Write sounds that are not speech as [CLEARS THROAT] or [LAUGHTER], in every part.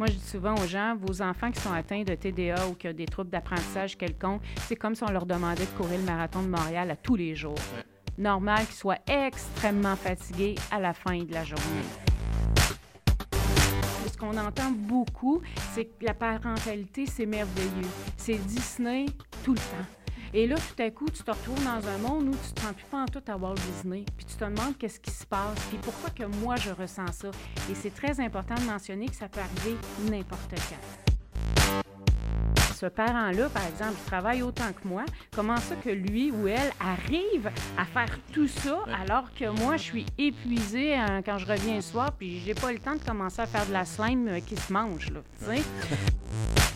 Moi, je dis souvent aux gens, vos enfants qui sont atteints de TDA ou qui ont des troubles d'apprentissage quelconque, c'est comme si on leur demandait de courir le marathon de Montréal à tous les jours. Normal qu'ils soient extrêmement fatigués à la fin de la journée. Ce qu'on entend beaucoup, c'est que la parentalité, c'est merveilleux. C'est Disney tout le temps. Et là, tout à coup, tu te retrouves dans un monde où tu ne te sens plus pas en tout à Walt Disney. Puis tu te demandes qu'est-ce qui se passe, puis pourquoi que moi, je ressens ça. Et c'est très important de mentionner que ça peut arriver n'importe quand ce parent-là, par exemple, travaille autant que moi, comment ça que lui ou elle arrive à faire tout ça alors que moi, je suis épuisée hein, quand je reviens le soir, puis j'ai pas le temps de commencer à faire de la slime euh, qui se mange, là, [LAUGHS]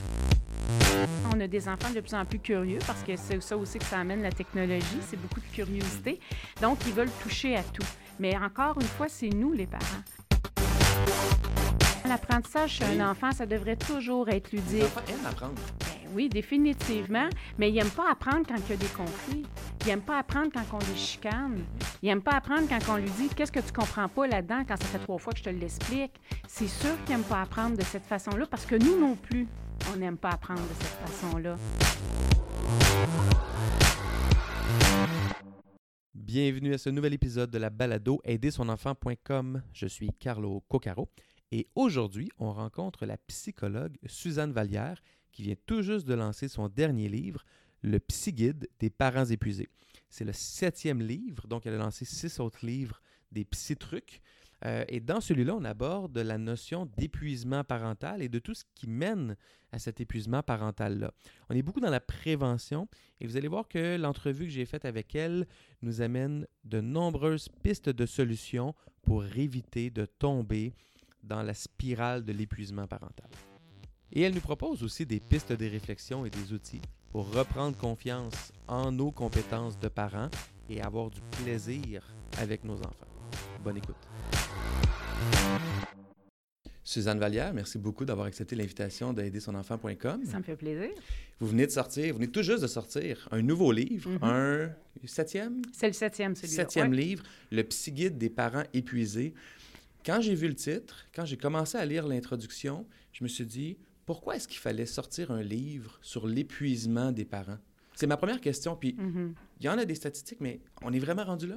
On a des enfants de plus en plus curieux parce que c'est ça aussi que ça amène la technologie, c'est beaucoup de curiosité. Donc, ils veulent toucher à tout. Mais encore une fois, c'est nous les parents. L'apprentissage chez un enfant, ça devrait toujours être ludique. L'enfant aime apprendre. Ben oui, définitivement. Mais il n'aime pas apprendre quand il y a des conflits. Il n'aime pas apprendre quand on les chicane. Il n'aime pas apprendre quand on lui dit Qu'est-ce que tu comprends pas là-dedans quand ça fait trois fois que je te l'explique. C'est sûr qu'il n'aime pas apprendre de cette façon-là parce que nous non plus, on n'aime pas apprendre de cette façon-là. Bienvenue à ce nouvel épisode de la balado aidersonenfant.com. Je suis Carlo Coccaro et aujourd'hui, on rencontre la psychologue Suzanne Vallière qui vient tout juste de lancer son dernier livre, Le Psy-Guide des parents épuisés. C'est le septième livre, donc elle a lancé six autres livres des psy-trucs. Euh, et dans celui-là, on aborde la notion d'épuisement parental et de tout ce qui mène à cet épuisement parental-là. On est beaucoup dans la prévention et vous allez voir que l'entrevue que j'ai faite avec elle nous amène de nombreuses pistes de solutions pour éviter de tomber dans la spirale de l'épuisement parental. Et elle nous propose aussi des pistes de réflexion et des outils pour reprendre confiance en nos compétences de parents et avoir du plaisir avec nos enfants. Bonne écoute. Suzanne Vallière, merci beaucoup d'avoir accepté l'invitation d'aider son enfant.com. Ça me fait plaisir. Vous venez de sortir, vous venez tout juste de sortir un nouveau livre, Mhm. un septième? C'est le septième, celui-là. Septième Ouais. livre, Le psy-guide des parents épuisés. Quand j'ai vu le titre, quand j'ai commencé à lire l'introduction, je me suis dit, pourquoi est-ce qu'il fallait sortir un livre sur l'épuisement des parents? C'est ma première question, puis Mhm. Il y en a des statistiques, mais on est vraiment rendu là?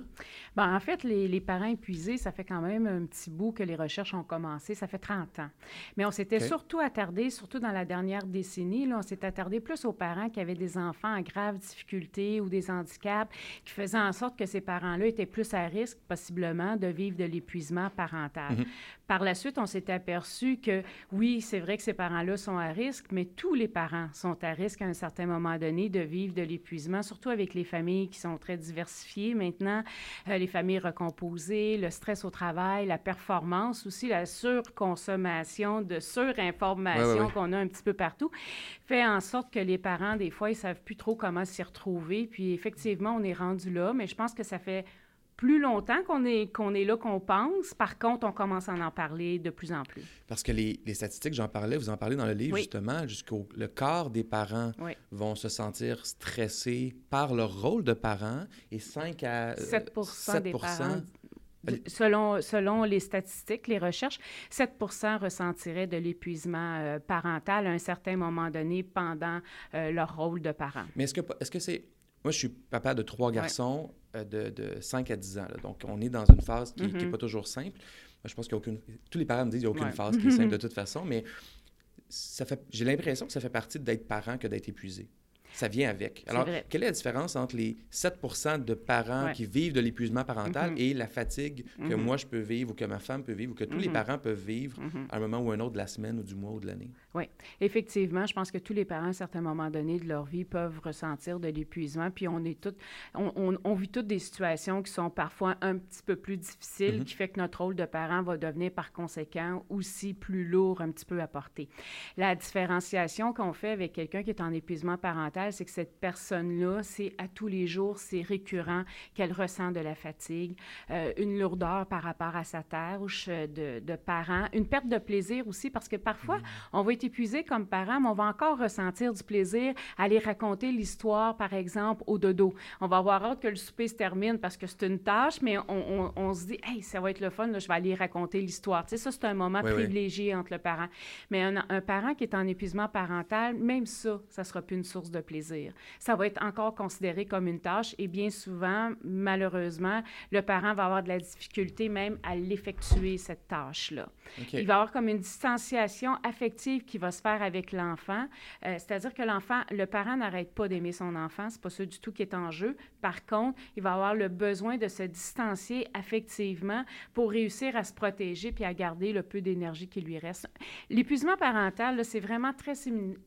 Ben, en fait, les, les parents épuisés, ça fait quand même un petit bout que les recherches ont commencé. Ça fait 30 ans. Mais on s'était surtout attardé, surtout dans la dernière décennie, là, on s'est attardé plus aux parents qui avaient des enfants en graves difficultés ou des handicaps qui faisaient en sorte que ces parents-là étaient plus à risque, possiblement, de vivre de l'épuisement parental. Mhm. Par la suite, on s'est aperçu que oui, c'est vrai que ces parents-là sont à risque, mais tous les parents sont à risque à un certain moment donné de vivre de l'épuisement, surtout avec les familles qui sont très diversifiées maintenant, euh, les familles recomposées, le stress au travail, la performance, aussi la surconsommation de surinformation Ouais, ouais, ouais. qu'on a un petit peu partout, fait en sorte que les parents, des fois, ils savent plus trop comment s'y retrouver. Puis effectivement, on est rendu là, mais je pense que ça fait plus longtemps qu'on est, qu'on est là qu'on pense. Par contre, on commence à en parler de plus en plus. Parce que les, les statistiques, j'en parlais, vous en parlez dans le livre, Oui. justement, jusqu'au le quart des parents Oui. vont se sentir stressés par leur rôle de parent et 5 à... euh, 7 des 7%. parents, selon, selon les statistiques, les recherches, 7 ressentiraient de l'épuisement euh, parental à un certain moment donné pendant euh, leur rôle de parent. Mais est-ce que est-ce que c'est moi je suis papa de trois garçons euh, de, de 5 à 10 ans là. donc on est dans une phase qui n'est Mhm. pas toujours simple. Moi, je pense qu'il y a aucune tous les parents me disent qu'il n'y a aucune Ouais. phase qui est simple [LAUGHS] de toute façon mais ça fait j'ai l'impression que ça fait partie d'être parent que d'être épuisé. Ça vient avec. Alors, quelle est la différence entre les 7% de parents Ouais. qui vivent de l'épuisement parental Mhm. et la fatigue que Mhm. moi je peux vivre ou que ma femme peut vivre ou que tous les Mhm. parents peuvent vivre à un moment ou un autre de la semaine ou du mois ou de l'année? Effectivement, je pense que tous les parents, à un certain moment donné de leur vie, peuvent ressentir de l'épuisement. Puis on est toutes, on, on- on vit toutes des situations qui sont parfois un petit peu plus difficiles, qui fait que notre rôle de parent va devenir par conséquent aussi plus lourd un petit peu à porter. La différenciation qu'on fait avec quelqu'un qui est en épuisement parental c'est que cette personne-là, c'est à tous les jours, c'est récurrent qu'elle ressent de la fatigue, euh, une lourdeur par rapport à sa tâche de, de parent, une perte de plaisir aussi, parce que parfois, on va être épuisé comme parent, mais on va encore ressentir du plaisir à aller raconter l'histoire, par exemple, au dodo. On va avoir hâte que le souper se termine parce que c'est une tâche, mais on, on, se dit, hey, ça va être le fun, je vais aller raconter l'histoire. Tu sais, ça, c'est un moment privilégié entre le parent. Mais un, un, parent qui est en épuisement parental, même ça, ça sera plus une source de plaisir. Ça va être encore considéré comme une tâche et bien souvent, malheureusement, le parent va avoir de la difficulté même à l'effectuer, cette tâche-là. Il va avoir comme une distanciation affective qui va se faire avec l'enfant, euh, c'est-à-dire que l'enfant, le parent n'arrête pas d'aimer son enfant, c'est pas ça du tout qui est en jeu. Par contre, il va avoir le besoin de se distancier affectivement pour réussir à se protéger puis à garder le peu d'énergie qui lui reste. L'épuisement parental, c'est vraiment très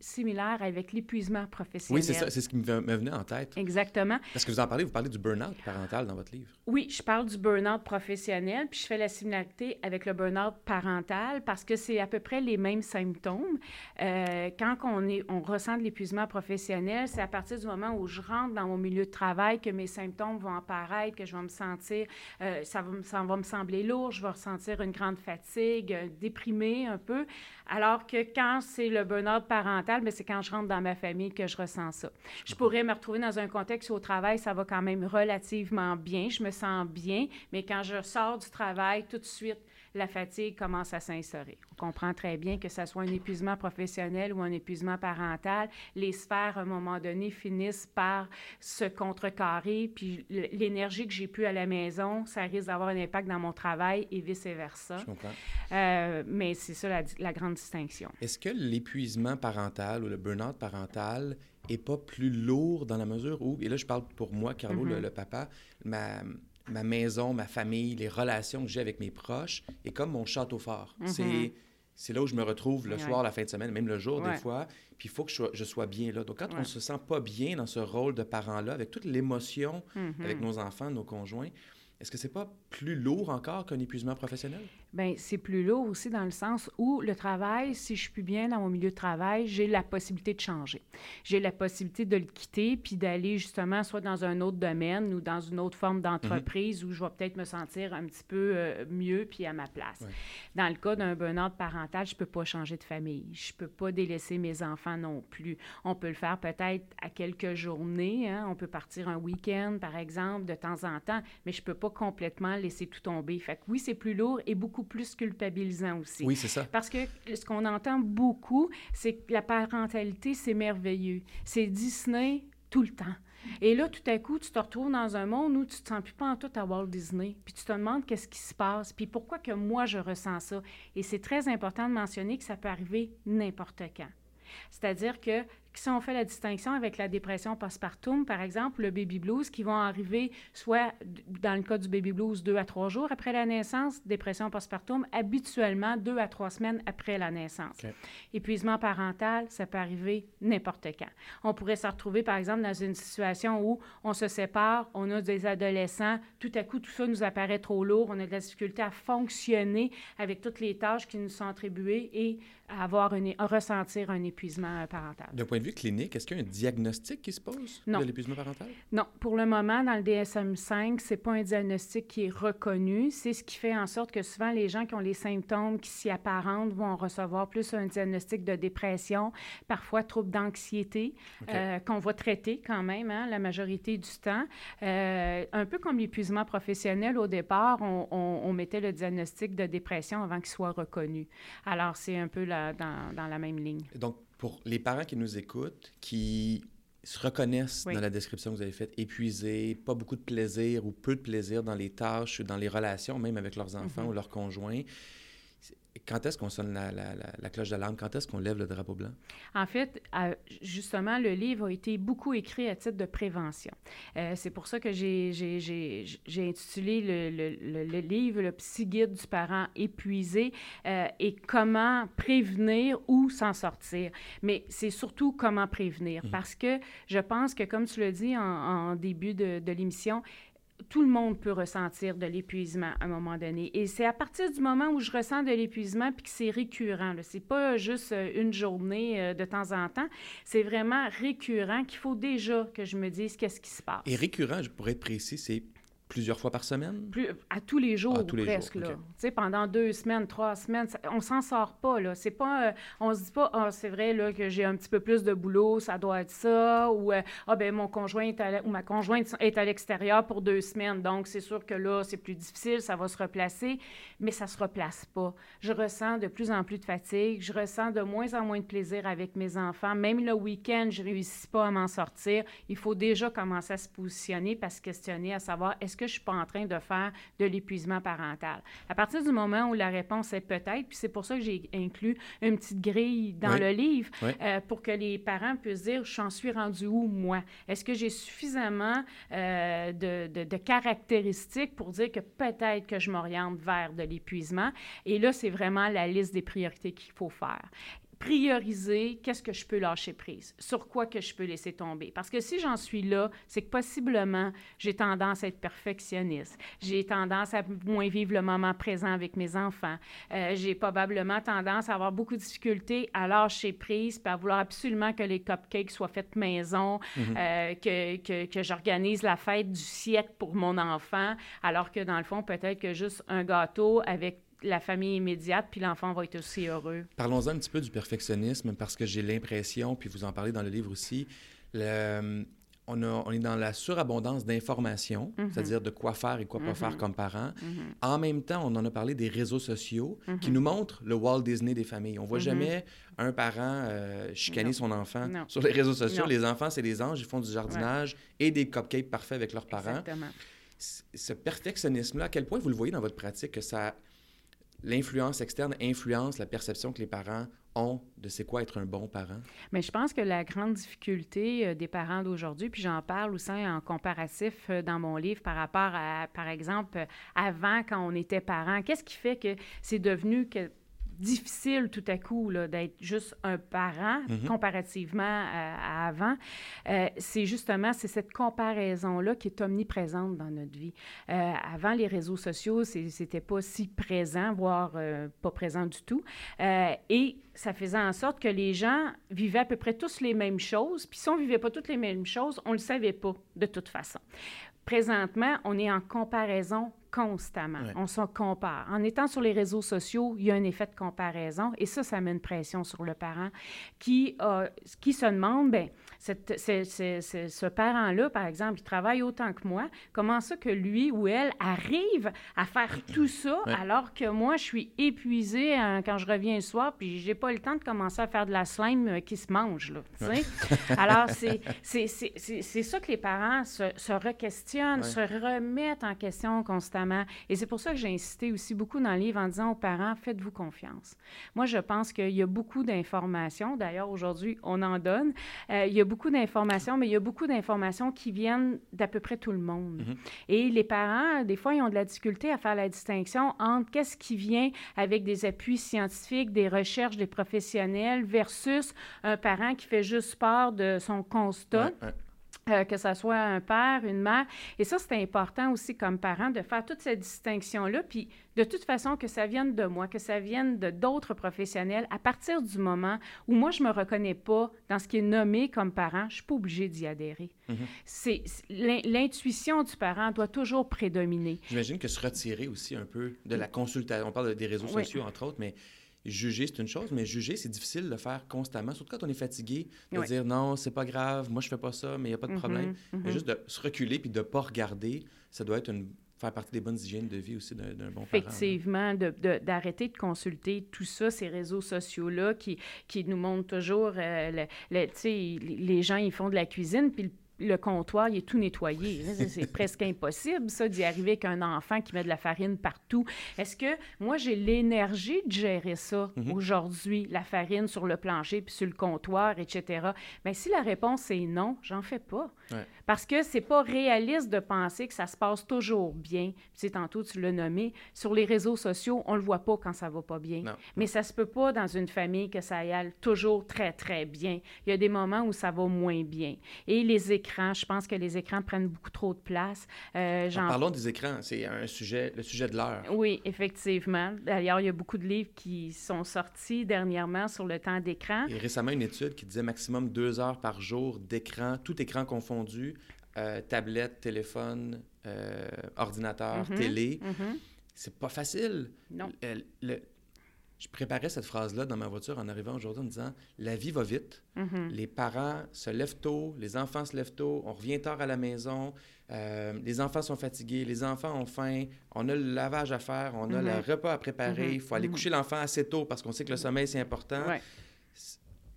similaire avec l'épuisement professionnel. Oui, c'est ça, c'est ce qui me venait en tête. Exactement. Parce que vous en parlez, vous parlez du burn-out parental dans votre livre. Oui, je parle du burn-out professionnel, puis je fais la similarité avec le burn-out parental parce que c'est à peu près les mêmes symptômes. Euh, quand on, est, on ressent de l'épuisement professionnel, c'est à partir du moment où je rentre dans mon milieu de travail que mes symptômes vont apparaître, que je vais me sentir, euh, ça, va, ça va me sembler lourd, je vais ressentir une grande fatigue, euh, déprimée un peu. Alors que quand c'est le burn-out parental, ben, c'est quand je rentre dans ma famille que je ressens ça. Je pourrais me retrouver dans un contexte où au travail, ça va quand même relativement bien, je me sens bien, mais quand je sors du travail, tout de suite, la fatigue commence à s'insérer. On comprend très bien que ce soit un épuisement professionnel ou un épuisement parental, les sphères, à un moment donné, finissent par se contrecarrer, puis l'énergie que j'ai pu à la maison, ça risque d'avoir un impact dans mon travail et vice-versa. Je comprends. Euh, mais c'est ça la, la, grande distinction. Est-ce que l'épuisement parental ou le burn-out parental est pas plus lourd dans la mesure où, et là je parle pour moi, Carlo, le, mm-hmm. le, papa, ma, ma maison, ma famille, les relations que j'ai avec mes proches est comme mon château fort. Mm-hmm. C'est là où je me retrouve le soir, la fin de semaine, même le jour des fois. Puis il faut que je sois, bien là. Donc quand on ne se sent pas bien dans ce rôle de parent-là, avec toute l'émotion, mm-hmm. avec nos enfants, nos conjoints, est-ce que c'est pas plus lourd encore qu'un épuisement professionnel? Bien, c'est plus lourd aussi dans le sens où le travail, si je suis bien dans mon milieu de travail, j'ai la possibilité de changer. J'ai la possibilité de le quitter puis d'aller justement soit dans un autre domaine ou dans une autre forme d'entreprise où je vais peut-être me sentir un petit peu euh, mieux puis à ma place. Dans le cas d'un burn-out parental, je peux pas changer de famille. Je peux pas délaisser mes enfants non plus. On peut le faire peut-être à quelques journées. Hein. On peut partir un week-end, par exemple, de temps en temps, mais je peux pas complètement laisser tout tomber. Fait que oui, c'est plus lourd et beaucoup plus culpabilisant aussi. Oui, c'est ça. Parce que ce qu'on entend beaucoup, c'est que la parentalité, c'est merveilleux. C'est Disney tout le temps. Et là, tout à coup, tu te retrouves dans un monde où tu ne te sens plus pas en tout à Walt Disney. Puis tu te demandes qu'est-ce qui se passe, puis pourquoi que moi, je ressens ça. Et c'est très important de mentionner que ça peut arriver n'importe quand. C'est-à-dire que si on fait la distinction avec la dépression postpartum, par exemple, le baby blues, qui vont arriver soit dans le cas du baby blues deux à trois jours après la naissance, dépression postpartum, habituellement deux à trois semaines après la naissance. Épuisement parental, ça peut arriver n'importe quand. On pourrait se retrouver, par exemple, dans une situation où on se sépare, on a des adolescents, tout à coup, tout ça nous apparaît trop lourd, on a de la difficulté à fonctionner avec toutes les tâches qui nous sont attribuées et à avoir une, à ressentir un épuisement parental de vue clinique, est-ce qu'il y a un diagnostic qui se pose de l'épuisement parental? Non. Pour le moment, dans le DSM-5, ce n'est pas un diagnostic qui est reconnu. C'est ce qui fait en sorte que souvent, les gens qui ont les symptômes qui s'y apparentent vont recevoir plus un diagnostic de dépression, parfois trouble d'anxiété, euh, qu'on va traiter quand même hein, la majorité du temps. Euh, un peu comme l'épuisement professionnel, au départ, on, mettait le diagnostic de dépression avant qu'il soit reconnu. Alors, c'est un peu dans, dans la même ligne. Donc, pour les parents qui nous écoutent, qui se reconnaissent dans la description que vous avez faite, épuisés, pas beaucoup de plaisir ou peu de plaisir dans les tâches, dans les relations, même avec leurs enfants mm-hmm. ou leurs conjoints, quand est-ce qu'on sonne la, la, la, cloche d'alarme? Quand est-ce qu'on lève le drapeau blanc? En fait, justement, le livre a été beaucoup écrit à titre de prévention. Euh, c'est pour ça que j'ai intitulé le, le, le, livre Le psy-guide du parent épuisé euh, et comment prévenir ou s'en sortir. Mais c'est surtout comment prévenir mmh. parce que je pense que, comme tu l'as dit en, en début de, de l'émission, tout le monde peut ressentir de l'épuisement à un moment donné. Et c'est à partir du moment où je ressens de l'épuisement puis que c'est récurrent. Ce n'est pas juste euh, une journée euh, de temps en temps. C'est vraiment récurrent qu'il faut déjà que je me dise qu'est-ce qui se passe. Et récurrent, pour être précis, c'est Plusieurs fois par semaine? Plus, à tous les jours, presque. Là. Pendant deux semaines, trois semaines, on on s'en sort pas. Là. C'est pas, euh, on se dit pas, ah, c'est vrai là, que j'ai un petit peu plus de boulot, ça doit être ça, ou euh, ah, ben mon conjoint ou ma conjointe est à l'extérieur pour deux semaines, donc c'est sûr que là, c'est plus difficile, ça va se replacer, mais ça se replace pas. Je ressens de plus en plus de fatigue, je ressens de moins en moins de plaisir avec mes enfants. Même le week-end, je réussis pas à m'en sortir. Il faut déjà commencer à se positionner, à se questionner, à savoir est-ce que je suis pas en train de faire de l'épuisement parental. À partir du moment où la réponse est peut-être, puis c'est pour ça que j'ai inclus une petite grille dans le livre euh, pour que les parents puissent dire j'en suis rendu où moi? Est-ce que j'ai suffisamment euh, de, de, caractéristiques pour dire que peut-être que je m'oriente vers de l'épuisement Et là, c'est vraiment la liste des priorités qu'il faut faire prioriser qu'est-ce que je peux lâcher prise, sur quoi que je peux laisser tomber. Parce que si j'en suis là, c'est que possiblement, j'ai tendance à être perfectionniste. J'ai tendance à moins vivre le moment présent avec mes enfants. Euh, j'ai probablement tendance à avoir beaucoup de difficultés à lâcher prise puis à vouloir absolument que les cupcakes soient faits maison, mhm. euh, que, que, que j'organise la fête du siècle pour mon enfant, alors que dans le fond, peut-être que juste un gâteau avec la famille immédiate, puis l'enfant va être aussi heureux. Parlons-en un petit peu du perfectionnisme, parce que j'ai l'impression, puis vous en parlez dans le livre aussi, le, on, on, est dans la surabondance d'informations, mhm. c'est-à-dire de quoi faire et quoi pas faire mhm. comme parents. Mhm. En même temps, on en a parlé des réseaux sociaux qui nous montrent le Walt Disney des familles. On voit jamais un parent euh, chicaner son enfant sur les réseaux sociaux. Les enfants, c'est des anges, ils font du jardinage et des cupcakes parfaits avec leurs parents. Exactement. Ce perfectionnisme-là, à quel point vous le voyez dans votre pratique que ça l'influence externe influence la perception que les parents ont de c'est quoi être un bon parent? Mais je pense que la grande difficulté euh, des parents d'aujourd'hui, puis j'en parle aussi en comparatif euh, dans mon livre par rapport à, par exemple, avant quand on était parent, qu'est-ce qui fait que c'est devenu difficile tout à coup d'être juste un parent mhm. comparativement à, avant, euh, c'est justement c'est cette comparaison-là qui est omniprésente dans notre vie. Euh, avant les réseaux sociaux, c'était pas si présent, voire euh, pas présent du tout. et ça faisait en sorte que les gens vivaient à peu près tous les mêmes choses. Puis si on vivait pas toutes les mêmes choses, on le savait pas de toute façon. Présentement, on est en comparaison constamment. On se compare. En étant sur les réseaux sociaux, il y a un effet de comparaison et ça, ça met une pression sur le parent qui, qui se demande, bien, ce parent-là, par exemple, il travaille autant que moi, comment ça que lui ou elle arrive à faire [CLEARS THROAT] tout ça alors que moi, je suis épuisée hein, quand je reviens le soir puis j'ai pas le temps de commencer à faire de la slime euh, qui se mange, là, [LAUGHS] Alors, c'est ça que les parents se, se re-questionnent, se remettent en question constamment et c'est pour ça que j'ai insisté aussi beaucoup dans le livre en disant aux parents, faites-vous confiance. Moi, je pense qu'il y a beaucoup d'informations. D'ailleurs, aujourd'hui, on en donne. Euh, il y a beaucoup d'informations, mais il y a beaucoup d'informations qui viennent d'à peu près tout le monde. Mm-hmm. Et les parents, des fois, ils ont de la difficulté à faire la distinction entre qu'est-ce qui vient avec des appuis scientifiques, des recherches des professionnels versus un parent qui fait juste part de son constat. Euh, que ce soit un père, une mère. Et ça, c'est important aussi comme parent de faire toute cette distinction-là, puis de toute façon que ça vienne de moi, que ça vienne de d'autres professionnels, à partir du moment où moi, je ne me reconnais pas dans ce qui est nommé comme parent, je ne suis pas obligée d'y adhérer. C'est L'intuition du parent doit toujours prédominer. J'imagine que se retirer aussi un peu de la consultation, on parle des réseaux sociaux, entre autres, mais juger, c'est une chose, mais juger, c'est difficile de le faire constamment, surtout quand on est fatigué, de dire non, c'est pas grave, moi je fais pas ça, mais il n'y a pas de mm-hmm, problème. Mm-hmm. juste de se reculer puis de pas regarder, ça doit être une faire partie des bonnes hygiènes de vie aussi d'un bon parent. Effectivement, d'arrêter de, consulter tout ça, ces réseaux sociaux-là qui, qui nous montrent toujours, euh, le, les gens, ils font de la cuisine, puis le le comptoir, il est tout nettoyé. C'est presque impossible, ça, d'y arriver avec un enfant qui met de la farine partout. Est-ce que moi, j'ai l'énergie de gérer ça mhm. aujourd'hui, la farine sur le plancher puis sur le comptoir, etc.? Bien, si la réponse est non, j'en fais pas. Parce que c'est pas réaliste de penser que ça se passe toujours bien. Tu tantôt, tu l'as nommé, sur les réseaux sociaux, on le voit pas quand ça va pas bien. Mais ça se peut pas dans une famille que ça aille toujours très, très bien. Il y a des moments où ça va moins bien. Et les écrans, je pense que les écrans prennent beaucoup trop de place. Euh, parlons des écrans, c'est un sujet, le sujet de l'heure. Oui, effectivement. D'ailleurs, il y a beaucoup de livres qui sont sortis dernièrement sur le temps d'écran. Et récemment, une étude qui disait maximum deux heures par jour d'écran, tout écran confondu, euh, tablette, téléphone, euh, ordinateur, mhm, télé. Mhm. C'est pas facile. Non. je préparais cette phrase-là dans ma voiture en arrivant aujourd'hui en me disant La vie va vite. Mhm. Les parents se lèvent tôt, les enfants se lèvent tôt, on revient tard à la maison, euh, les enfants sont fatigués, les enfants ont faim, on a le lavage à faire, on a le repas à préparer, il faut aller coucher l'enfant assez tôt parce qu'on sait que le sommeil, c'est important.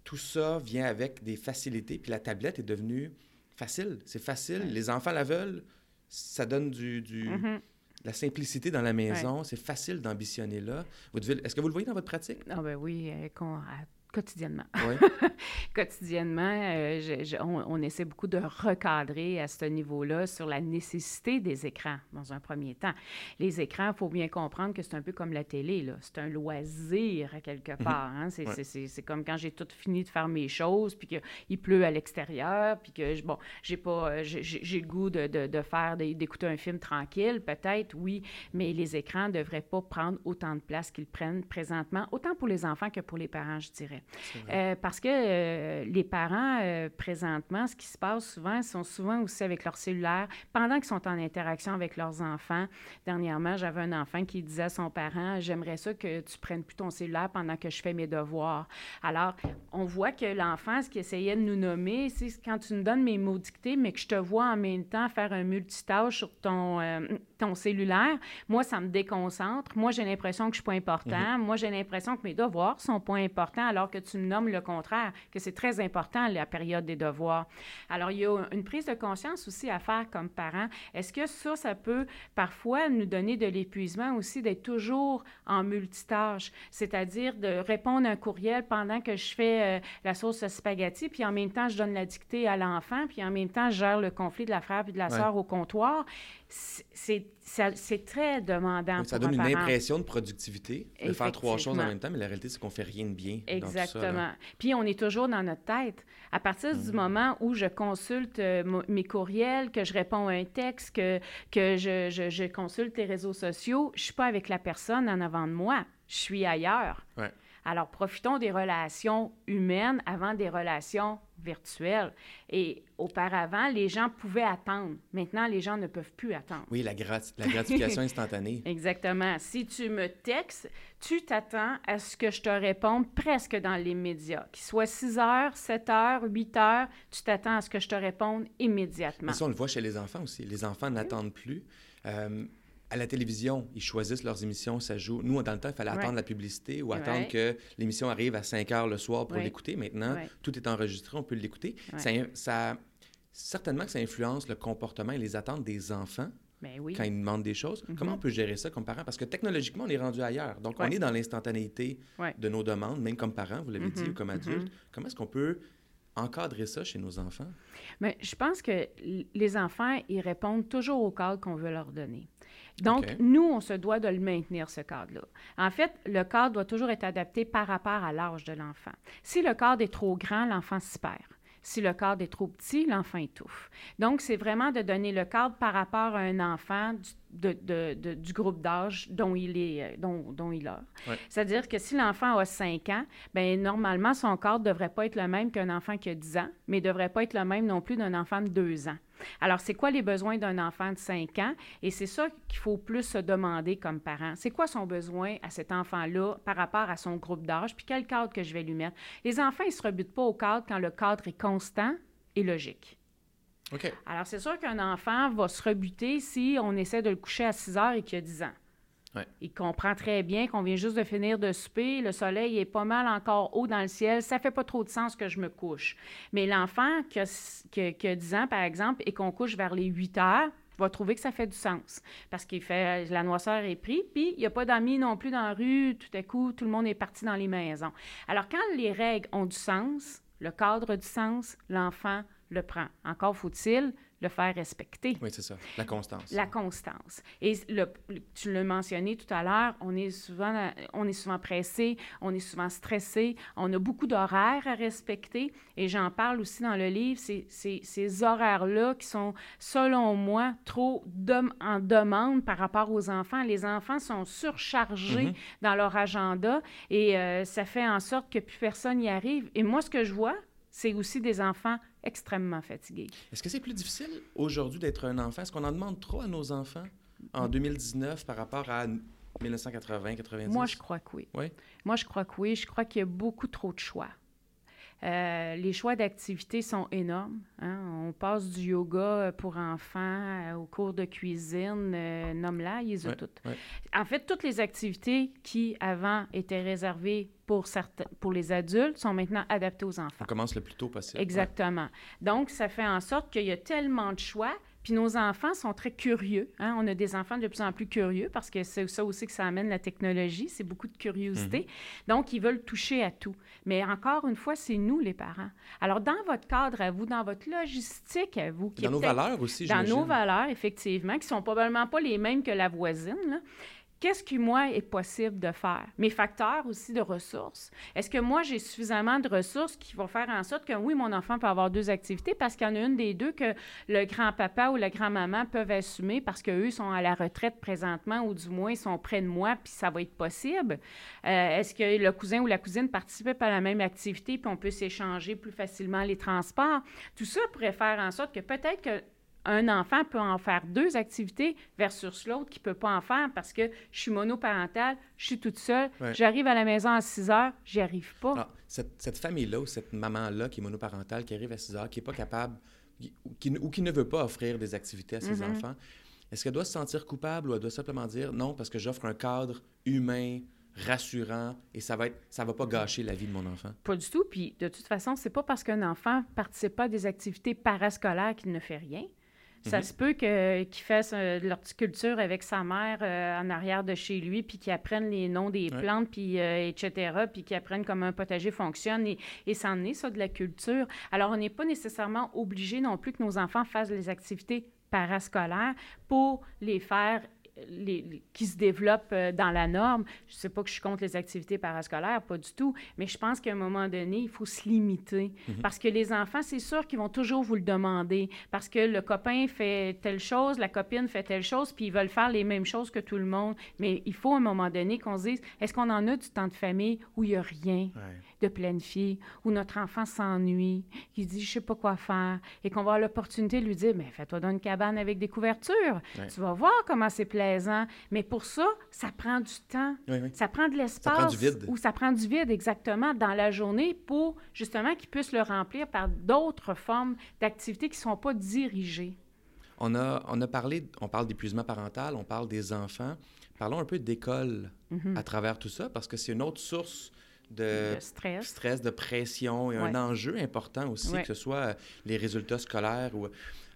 Tout ça vient avec des facilités. Puis la tablette est devenue facile. C'est facile. Les enfants la veulent. Ça donne du, du mm-hmm. la simplicité dans la maison. C'est facile d'ambitionner là. Est-ce que vous le voyez dans votre pratique? Ah ben oui, euh, quotidiennement. [LAUGHS] quotidiennement, euh, on, essaie beaucoup de recadrer à ce niveau-là sur la nécessité des écrans dans un premier temps. Les écrans, il faut bien comprendre que c'est un peu comme la télé, c'est un loisir à quelque mhm. part. Hein. C'est comme quand j'ai tout fini de faire mes choses, puis qu'il pleut à l'extérieur, puis que, bon, j'ai pas, euh, j'ai le goût de, de, de faire, d'écouter un film tranquille, peut-être, oui, mais les écrans ne devraient pas prendre autant de place qu'ils prennent présentement, autant pour les enfants que pour les parents, je dirais. Euh, parce que euh, les parents, euh, présentement, ce qui se passe souvent, sont souvent aussi avec leur cellulaire pendant qu'ils sont en interaction avec leurs enfants. Dernièrement, j'avais un enfant qui disait à son parent J'aimerais ça que tu prennes plus ton cellulaire pendant que je fais mes devoirs. Alors, on voit que l'enfant, ce qu'il essayait de nous nommer, c'est quand tu nous donnes mes mots dictés, mais que je te vois en même temps faire un multitâche sur ton, ton cellulaire, moi, ça me déconcentre. Moi, j'ai l'impression que je suis pas important. Mhm. Moi, j'ai l'impression que mes devoirs sont pas importants, alors que tu me nommes le contraire, que c'est très important la période des devoirs. Alors, il y a une prise de conscience aussi à faire comme parent. Est-ce que ça, ça peut parfois nous donner de l'épuisement aussi d'être toujours en multitâche, c'est-à-dire de répondre à un courriel pendant que je fais euh, la sauce spaghetti, puis en même temps, je donne la dictée à l'enfant, puis en même temps, je gère le conflit de la frère et de la sœur au comptoir? C'est très demandant. ça donne une impression de productivité, de faire trois choses en même temps, mais la réalité, c'est qu'on fait rien de bien. Exactement. Puis on est toujours dans notre tête. À partir du mhm. moment où je consulte euh, mes courriels, que je réponds à un texte, que, que je, je, je consulte les réseaux sociaux, je suis pas avec la personne en avant de moi. Je suis ailleurs. Ouais. Alors, profitons des relations humaines avant des relations virtuelles. Et auparavant, les gens pouvaient attendre. Maintenant, les gens ne peuvent plus attendre. Oui, la, la gratification [LAUGHS] instantanée. Exactement. Si tu me textes, tu t'attends à ce que je te réponde presque dans les médias. Qu'il soit 6 heures, 7 heures, 8 heures, tu t'attends à ce que je te réponde immédiatement. Mais ça, on le voit chez les enfants aussi. Les enfants n'attendent plus. Euh, à la télévision, ils choisissent leurs émissions, ça joue. Nous, dans le temps, il fallait attendre la publicité ou attendre que l'émission arrive à 5 heures le soir pour l'écouter. Maintenant, tout est enregistré, on peut l'écouter. Ça, certainement que ça influence le comportement et les attentes des enfants. Ben quand ils demandent des choses. Mm-hmm. Comment on peut gérer ça comme parent? Parce que technologiquement, on est rendu ailleurs. Donc, on est dans l'instantanéité de nos demandes, même comme parents, vous l'avez dit, mm-hmm. ou comme adulte. Mm-hmm. Comment est-ce qu'on peut encadrer ça chez nos enfants? Mais je pense que les enfants, ils répondent toujours au cadre qu'on veut leur donner. Donc, nous, on se doit de le maintenir, ce cadre-là. En fait, le cadre doit toujours être adapté par rapport à l'âge de l'enfant. Si le cadre est trop grand, l'enfant s'y perd. Si le cadre est trop petit, l'enfant étouffe. Donc, c'est vraiment de donner le cadre par rapport à un enfant du, groupe d'âge dont il est, dont, dont il a. C'est-à-dire que si l'enfant a 5 ans, bien, normalement, son cadre ne devrait pas être le même qu'un enfant qui a 10 ans, mais ne devrait pas être le même non plus d'un enfant de 2 ans. Alors, c'est quoi les besoins d'un enfant de 5 ans? Et c'est ça qu'il faut plus se demander comme parent. C'est quoi son besoin à cet enfant-là par rapport à son groupe d'âge? Puis quel cadre que je vais lui mettre? Les enfants, ils ne se rebutent pas au cadre quand le cadre est constant et logique. Alors, c'est sûr qu'un enfant va se rebuter si on essaie de le coucher à 6 heures et qu'il a 10 ans. Il comprend très bien qu'on vient juste de finir de souper, le soleil est pas mal encore haut dans le ciel, ça fait pas trop de sens que je me couche. Mais l'enfant qui a, 10 ans, par exemple, et qu'on couche vers les 8 heures, va trouver que ça fait du sens parce qu'il fait la noisseur est pris, puis il n'y a pas d'amis non plus dans la rue, tout à coup, tout le monde est parti dans les maisons. Alors, quand les règles ont du sens, le cadre du sens, l'enfant le prend. Encore faut-il le faire respecter. Oui, c'est ça. La constance. La constance. Et le, tu l'as mentionné tout à l'heure, on est souvent, on est souvent pressé, on est souvent stressé, on a beaucoup d'horaires à respecter. Et j'en parle aussi dans le livre, c'est, ces horaires-là qui sont, selon moi, trop en demande par rapport aux enfants. Les enfants sont surchargés mm-hmm. dans leur agenda et euh, ça fait en sorte que plus personne n'y arrive. Et moi, ce que je vois, c'est aussi des enfants extrêmement fatigués. Est-ce que c'est plus difficile aujourd'hui d'être un enfant? Est-ce qu'on en demande trop à nos enfants en 2019 par rapport à 1980, 90? Moi, je crois que oui. oui? Moi, je crois que oui. Je crois qu'il y a beaucoup trop de choix. Euh, les choix d'activités sont énormes. Hein. On passe du yoga pour enfants euh, au cours de cuisine, euh, nomme-la, ils ont toutes. En fait, toutes les activités qui avant étaient réservées pour, certains, pour les adultes sont maintenant adaptées aux enfants. On commence le plus tôt possible. Exactement. Donc, ça fait en sorte qu'il y a tellement de choix puis nos enfants sont très curieux. Hein. On a des enfants de plus en plus curieux parce que c'est ça aussi que ça amène la technologie, c'est beaucoup de curiosité. Mhm. Donc, ils veulent toucher à tout. Mais encore une fois, c'est nous les parents. Alors, dans votre cadre à vous, dans votre logistique à vous... Qui dans nos valeurs aussi, Dans nos valeurs, effectivement, qui sont probablement pas les mêmes que la voisine, là qu'est-ce qui, moi, est possible de faire? Mes facteurs aussi de ressources. Est-ce que moi, j'ai suffisamment de ressources qui vont faire en sorte que, oui, mon enfant peut avoir deux activités parce qu'il y en a une des deux que le grand-papa ou la grand-maman peuvent assumer parce qu'eux sont à la retraite présentement ou du moins ils sont près de moi puis ça va être possible? Euh, est-ce que le cousin ou la cousine participe à la même activité puis on peut s'échanger plus facilement les transports? Tout ça pourrait faire en sorte que peut-être que un enfant peut en faire deux activités versus l'autre qui ne peut pas en faire parce que je suis monoparentale, je suis toute seule, j'arrive à la maison à 6 heures, j'y arrive pas. Ah, cette, famille-là ou cette maman-là qui est monoparentale, qui arrive à 6 heures, qui n'est pas capable ou qui, ou qui, ne veut pas offrir des activités à ses mm-hmm. enfants, est-ce qu'elle doit se sentir coupable ou elle doit simplement dire non parce que j'offre un cadre humain, rassurant et ça va être ça va pas gâcher la vie de mon enfant? Pas du tout. Puis de toute façon, c'est pas parce qu'un enfant participe pas à des activités parascolaires qu'il ne fait rien. Ça mhm. se peut qu'il fasse euh, de l'horticulture avec sa mère euh, en arrière de chez lui, puis qu'il apprenne les noms des plantes, puis euh, etc., puis qu'il apprenne comment un potager fonctionne. Et, et c'en est, ça, de la culture. Alors, on n'est pas nécessairement obligé non plus que nos enfants fassent les activités parascolaires pour les faire qui se développent euh, dans la norme. Je ne sais pas que je suis contre les activités parascolaires, pas du tout, mais je pense qu'à un moment donné, il faut se limiter. Mhm. Parce que les enfants, c'est sûr qu'ils vont toujours vous le demander. Parce que le copain fait telle chose, la copine fait telle chose, puis ils veulent faire les mêmes choses que tout le monde. Mais il faut à un moment donné qu'on se dise, est-ce qu'on en a du temps de famille où il n'y a rien? De planifier, où notre enfant s'ennuie, qui dit je sais pas quoi faire, et qu'on va avoir l'opportunité de lui dire mais fais-toi dans une cabane avec des couvertures, tu vas voir comment c'est plaisant. Mais pour ça, ça prend du temps, ça prend de l'espace, ou ça prend du vide exactement dans la journée pour justement qu'ils puissent le remplir par d'autres formes d'activités qui sont pas dirigées. On a, on a parlé, on parle d'épuisement parental, on parle des enfants. Parlons un peu d'école mm-hmm. à travers tout ça, parce que c'est une autre source de, stress. de pression et un enjeu important aussi, que ce soit euh, les résultats scolaires ou...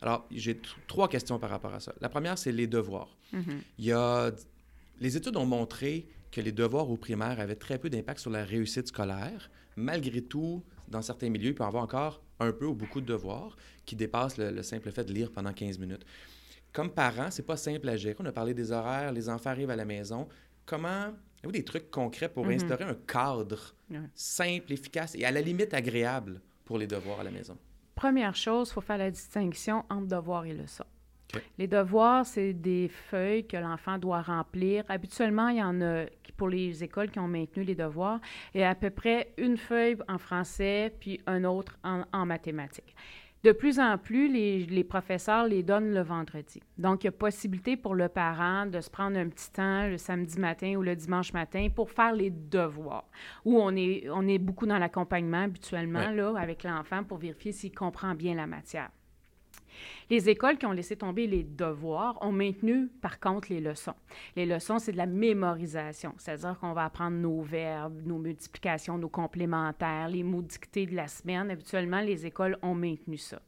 Alors, j'ai trois questions par rapport à ça. La première, c'est les devoirs. Mm-hmm. Il y a... Les études ont montré que les devoirs au primaire avaient très peu d'impact sur la réussite scolaire. Malgré tout, dans certains milieux, il peut y avoir encore un peu ou beaucoup de devoirs qui dépassent le, le simple fait de lire pendant 15 minutes. Comme parent, c'est pas simple à gérer. On a parlé des horaires, les enfants arrivent à la maison. Comment Avez-vous des trucs concrets pour mhm. instaurer un cadre simple, efficace et à la limite agréable pour les devoirs à la maison? Première chose, il faut faire la distinction entre devoir et leçon. Les devoirs, c'est des feuilles que l'enfant doit remplir. Habituellement, il y en a pour les écoles qui ont maintenu les devoirs, et à peu près une feuille en français, puis un autre en, en mathématiques. De plus en plus, les, professeurs les donnent le vendredi. Donc, il y a possibilité pour le parent de se prendre un petit temps le samedi matin ou le dimanche matin pour faire les devoirs, où on est, on est beaucoup dans l'accompagnement habituellement là, avec l'enfant pour vérifier s'il comprend bien la matière. Les écoles qui ont laissé tomber les devoirs ont maintenu, par contre, les leçons. Les leçons, c'est de la mémorisation, c'est-à-dire qu'on va apprendre nos verbes, nos multiplications, nos complémentaires, les mots dictés de la semaine. Habituellement, les écoles ont maintenu ça.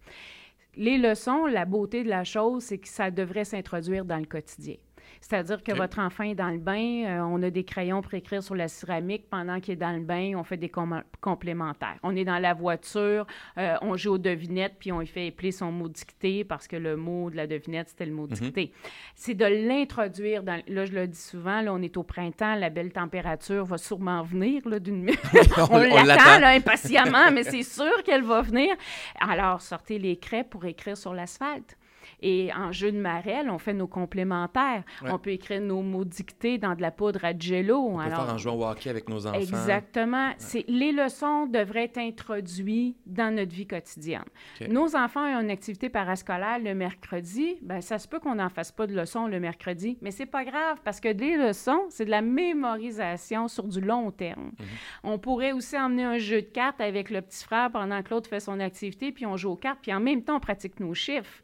Les leçons, la beauté de la chose, c'est que ça devrait s'introduire dans le quotidien. C'est-à-dire que votre enfant est dans le bain, euh, on a des crayons pour écrire sur la céramique pendant qu'il est dans le bain, on fait des com- complémentaires. On est dans la voiture, euh, on joue aux devinettes, puis on lui fait épeler son mot dicté parce que le mot de la devinette, c'était le mot dicté. C'est de l'introduire dans... Là, je le dis souvent, là, on est au printemps, la belle température va sûrement venir là, d'une minute. [LAUGHS] On- on l'attend impatiemment, mais c'est sûr qu'elle va venir. Alors, sortez les craies pour écrire sur l'asphalte. Et en jeu de marelle, on fait nos complémentaires. Ouais. On peut écrire nos mots dictés dans de la poudre à jello. On peut faire en jouant au hockey avec nos enfants. Exactement. C'est, les leçons devraient être introduites dans notre vie quotidienne. Nos enfants ont une activité parascolaire le mercredi. Ben, ça se peut qu'on n'en fasse pas de leçons le mercredi, mais c'est pas grave parce que les leçons, c'est de la mémorisation sur du long terme. On pourrait aussi emmener un jeu de cartes avec le petit frère pendant que l'autre fait son activité, puis on joue aux cartes, puis en même temps, on pratique nos chiffres.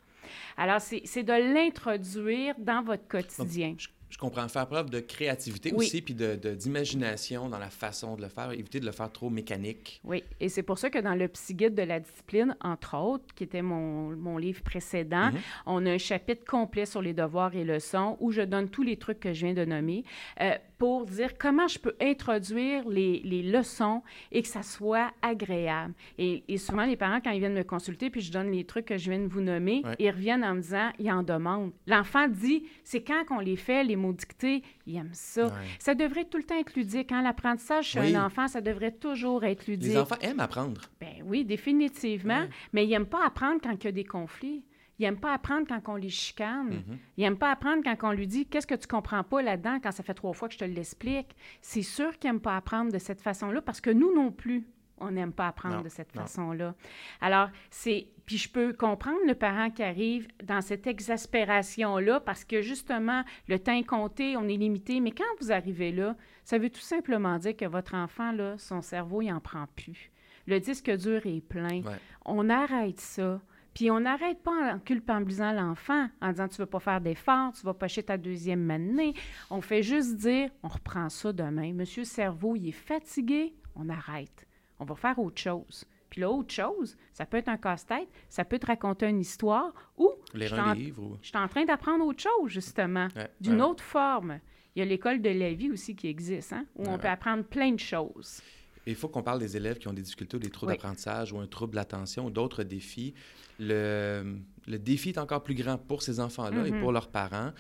Alors, c'est, de l'introduire dans votre quotidien. Je, je comprends. Faire preuve de créativité Oui. aussi, puis de, de- d'imagination dans la façon de le faire. Éviter de le faire trop mécanique. Oui, et c'est pour ça que dans le Psy Guide de la discipline, entre autres, qui était mon, mon livre précédent, Mhm. on a un chapitre complet sur les devoirs et leçons où je donne tous les trucs que je viens de nommer euh, pour dire comment je peux introduire les, les leçons et que ça soit agréable. Et, et souvent, les parents, quand ils viennent me consulter, puis je donne les trucs que je viens de vous nommer, Ouais. ils reviennent en me disant, ils en demandent. L'enfant dit, c'est quand qu'on les fait, les mots dictés, il aime ça. Ouais. Ça devrait tout le temps être ludique. Hein? L'apprentissage chez Oui. un enfant, ça devrait toujours être ludique. Les enfants aiment apprendre. Ben oui, définitivement. Ouais. Mais ils n'aiment pas apprendre quand il y a des conflits. Ils n'aiment pas apprendre quand on les chicane. Mhm. Ils n'aiment pas apprendre quand on lui dit Qu'est-ce que tu comprends pas là-dedans quand ça fait trois fois que je te l'explique? C'est sûr qu'ils n'aiment pas apprendre de cette façon-là parce que nous non plus, on n'aime pas apprendre Non, de cette non. façon-là. Alors, c'est. Puis je peux comprendre le parent qui arrive dans cette exaspération-là parce que justement, le temps est compté, on est limité. Mais quand vous arrivez là, ça veut tout simplement dire que votre enfant, là, son cerveau, il n'en prend plus. Le disque dur est plein. Ouais. On arrête ça. Puis on n'arrête pas en culpabilisant l'enfant, en disant tu ne veux pas faire d'efforts, tu vas pocher ta deuxième année. On fait juste dire on reprend ça demain. Monsieur Cerveau, il est fatigué, on arrête. On va faire autre chose. Puis là, autre chose, ça peut être un casse-tête, ça peut te raconter une histoire ou Lire je un livre. Ou... je suis en train d'apprendre autre chose, justement, Ouais, d'une ouais. autre forme. Il y a l'école de la vie aussi qui existe, hein, où Ouais, on peut apprendre plein de choses. Il faut qu'on parle des élèves qui ont des difficultés ou des troubles Oui. d'apprentissage ou un trouble de l'attention ou d'autres défis. Le, le défi est encore plus grand pour ces enfants-là et Mhm. pour leurs parents.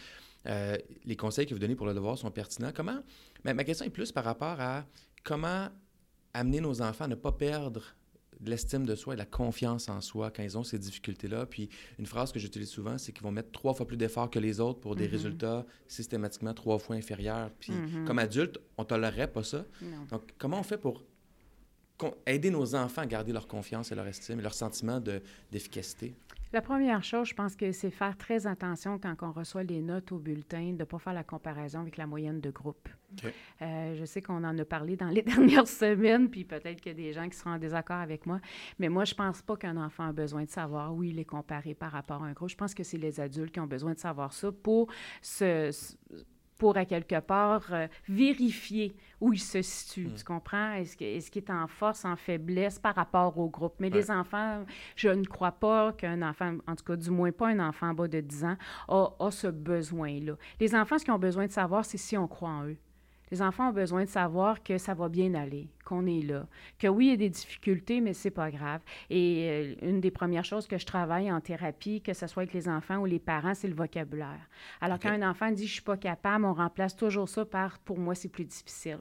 Euh, les conseils que vous donnez pour le devoir sont pertinents. Comment... Mais ma question est plus par rapport à comment amener nos enfants à ne pas perdre l'estime de soi et la confiance en soi quand ils ont ces difficultés-là. Puis une phrase que j'utilise souvent, c'est qu'ils vont mettre trois fois plus d'efforts que les autres pour des Mhm. résultats systématiquement trois fois inférieurs. Puis Mhm. comme adulte, on tolérerait pas ça. Non. Donc, comment on fait pour aider nos enfants à garder leur confiance et leur estime et leur sentiment de- d'efficacité? La première chose, je pense que c'est faire très attention quand on reçoit les notes au bulletin, de ne pas faire la comparaison avec la moyenne de groupe. Euh, je sais qu'on en a parlé dans les [LAUGHS] dernières semaines, puis peut-être qu'il y a des gens qui seront en désaccord avec moi, mais moi, je pense pas qu'un enfant a besoin de savoir où il est comparé par rapport à un groupe. Je pense que c'est les adultes qui ont besoin de savoir ça pour se... pour, à quelque part, euh, vérifier où il se situe. Tu comprends? Est-ce qu'il est en force, en faiblesse par rapport au groupe? Mais Ouais. les enfants, je ne crois pas qu'un enfant, en tout cas, du moins pas un enfant en bas de 10 ans, a, a ce besoin-là. Les enfants, ce qu'ils ont besoin de savoir, c'est si on croit en eux. Les enfants ont besoin de savoir que ça va bien aller, qu'on est là, que oui, il y a des difficultés, mais c'est pas grave. Et euh, une des premières choses que je travaille en thérapie, que ce soit avec les enfants ou les parents, c'est le vocabulaire. Alors, quand un enfant dit je suis pas capable, on remplace toujours ça par pour moi, c'est plus difficile.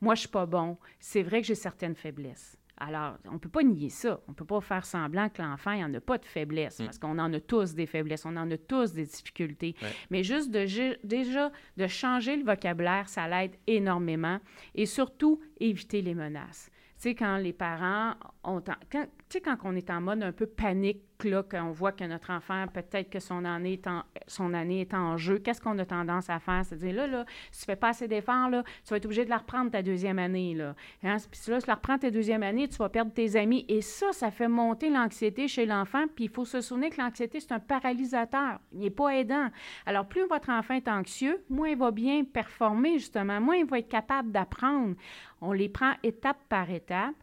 Moi, je suis pas bon. C'est vrai que j'ai certaines faiblesses. Alors, on ne peut pas nier ça. On ne peut pas faire semblant que l'enfant, il n'y en a pas de faiblesse, parce qu'on en a tous des faiblesses, on en a tous des difficultés. Ouais. Mais juste de, déjà de changer le vocabulaire, ça l'aide énormément. Et surtout, éviter les menaces. Tu sais, quand les parents ont... Quand, quand on est en mode un peu panique, là, qu'on voit que notre enfant, peut-être que son année est en, jeu, qu'est-ce qu'on a tendance à faire? C'est dire, là, là, si tu fais pas assez d'efforts, là, tu vas être obligé de la reprendre ta deuxième année, là. Hein? Puis si là, tu la reprends ta deuxième année, tu vas perdre tes amis. Et ça, ça fait monter l'anxiété chez l'enfant. Puis il faut se souvenir que l'anxiété, c'est un paralysateur. Il n'est pas aidant. Alors, plus votre enfant est anxieux, moins il va bien performer, justement, moins il va être capable d'apprendre. On les prend étape par étape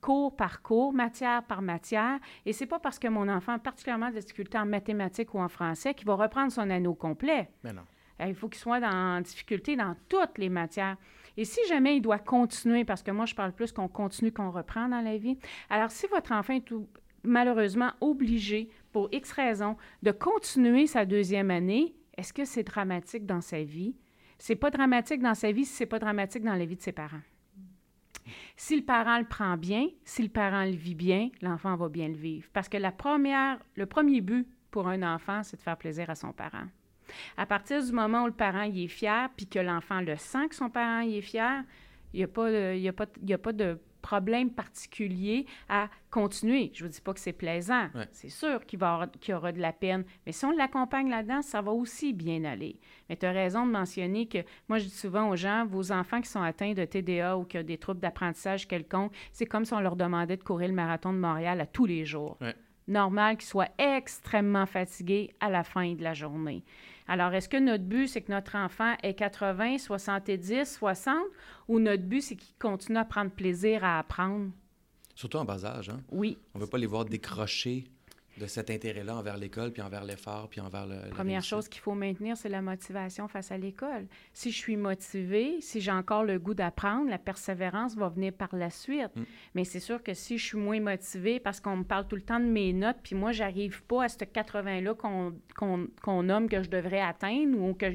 cours par cours, matière par matière. Et c'est pas parce que mon enfant a particulièrement de difficultés en mathématiques ou en français qu'il va reprendre son anneau complet. Mais non. Euh, il faut qu'il soit en difficulté dans toutes les matières. Et si jamais il doit continuer, parce que moi, je parle plus qu'on continue qu'on reprend dans la vie, alors si votre enfant est tout, malheureusement obligé, pour X raisons, de continuer sa deuxième année, est-ce que c'est dramatique dans sa vie? C'est pas dramatique dans sa vie si c'est pas dramatique dans la vie de ses parents. Si le parent le prend bien, si le parent le vit bien, l'enfant va bien le vivre. Parce que la première, le premier but pour un enfant, c'est de faire plaisir à son parent. À partir du moment où le parent y est fier, puis que l'enfant le sent que son parent y est fier, il n'y a, a, a pas de problème particulier à continuer. Je ne vous dis pas que c'est plaisant. C'est sûr qu'il, va y aura de la peine. Mais si on l'accompagne là-dedans, ça va aussi bien aller. Mais tu as raison de mentionner que moi, je dis souvent aux gens, vos enfants qui sont atteints de TDA ou qui ont des troubles d'apprentissage quelconque, c'est comme si on leur demandait de courir le marathon de Montréal à tous les jours. Normal qu'ils soient extrêmement fatigués à la fin de la journée. Alors, est-ce que notre but, c'est que notre enfant ait 80, 70, 60, ou notre but, c'est qu'il continue à prendre plaisir à apprendre? Surtout en bas âge, hein? Oui. On ne veut pas les voir décrocher de cet intérêt-là envers l'école, puis envers l'effort, puis envers le. La Première chose qu'il faut maintenir, c'est la motivation face à l'école. Si je suis motivée, si j'ai encore le goût d'apprendre, la persévérance va venir par la suite. Mm. Mais c'est sûr que si je suis moins motivée parce qu'on me parle tout le temps de mes notes, puis moi, j'arrive pas à ce 80-là qu'on nomme que je devrais atteindre ou que,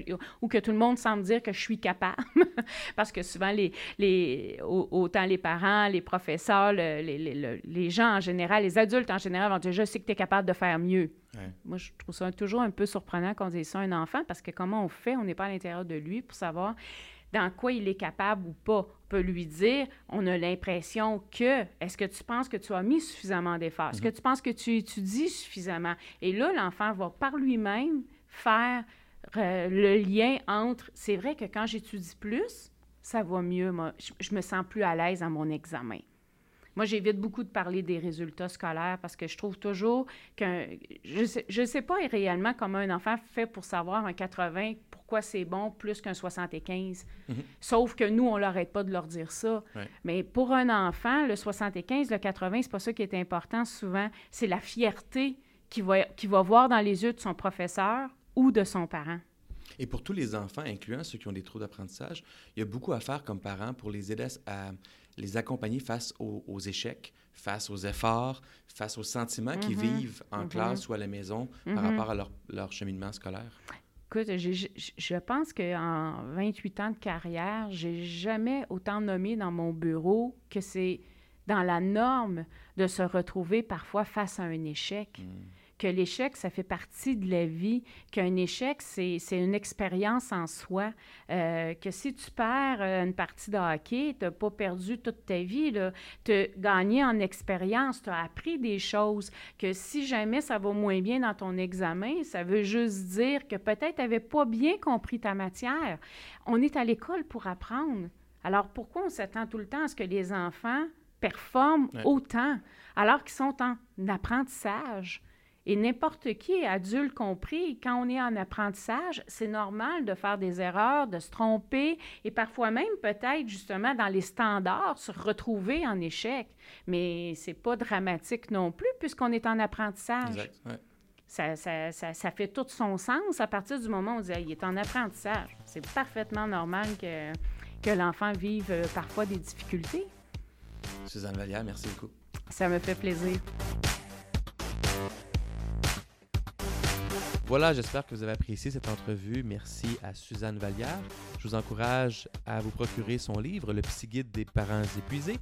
ou que tout le monde semble dire que je suis capable, [LAUGHS] parce que souvent, les, les, autant les parents, les professeurs, les, les, les gens en général, les adultes en général vont dire, je sais que tu es capable de faire mieux. Moi, je trouve ça toujours un peu surprenant quand on dit ça à un enfant parce que comment on fait, on n'est pas à l'intérieur de lui pour savoir dans quoi il est capable ou pas. On peut lui dire, on a l'impression que, est-ce que tu penses que tu as mis suffisamment d'efforts? Est-ce que mm-hmm. tu penses que tu étudies suffisamment? Et là, l'enfant va par lui-même faire euh, le lien entre, c'est vrai que quand j'étudie plus, ça va mieux, moi, je me sens plus à l'aise à mon examen. Moi, j'évite beaucoup de parler des résultats scolaires parce que je trouve toujours que je ne sais, je sais pas réellement comment un enfant fait pour savoir un 80, pourquoi c'est bon plus qu'un 75. Mhm. Sauf que nous, on l'arrête pas de leur dire ça. Mais pour un enfant, le 75, le 80, c'est pas ça qui est important souvent. C'est la fierté qu'il va, va voir dans les yeux de son professeur ou de son parent. Et pour tous les enfants, incluant ceux qui ont des troubles d'apprentissage, il y a beaucoup à faire comme parents pour les aider à les accompagner face aux, échecs, face aux efforts, face aux sentiments qu'ils mm-hmm. vivent en mm-hmm. classe ou à la maison par mm-hmm. rapport à leur, leur cheminement scolaire? Écoute, je, je pense qu'en 28 ans de carrière, j'ai jamais autant nommé dans mon bureau que c'est dans la norme de se retrouver parfois face à un échec. Que l'échec, ça fait partie de la vie, qu'un échec, c'est une expérience en soi, euh, que si tu perds euh, une partie de hockey, tu n'as pas perdu toute ta vie, tu as gagné en expérience, tu as appris des choses, que si jamais ça va moins bien dans ton examen, ça veut juste dire que peut-être tu n'avais pas bien compris ta matière. On est à l'école pour apprendre. Alors pourquoi on s'attend tout le temps à ce que les enfants performent autant alors qu'ils sont en apprentissage? Et n'importe qui, adulte compris, quand on est en apprentissage, c'est normal de faire des erreurs, de se tromper et parfois même peut-être justement dans les standards se retrouver en échec. Mais c'est pas dramatique non plus puisqu'on est en apprentissage. Exact, ça, ça, ça, ça, fait tout son sens à partir du moment où on dit il est en apprentissage. C'est parfaitement normal que, que l'enfant vive euh, parfois des difficultés. Suzanne Vallière, merci beaucoup. Ça me fait plaisir. Voilà, j'espère que vous avez apprécié cette entrevue. Merci à Suzanne Vallière. Je vous encourage à vous procurer son livre, Le Psy Guide des parents épuisés.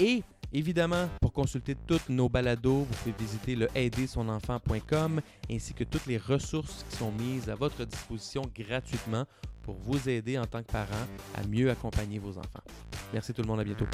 Et évidemment, pour consulter toutes nos balados, vous pouvez visiter le aidersonenfant.com ainsi que toutes les ressources qui sont mises à votre disposition gratuitement pour vous aider en tant que parent à mieux accompagner vos enfants. Merci tout le monde, à bientôt.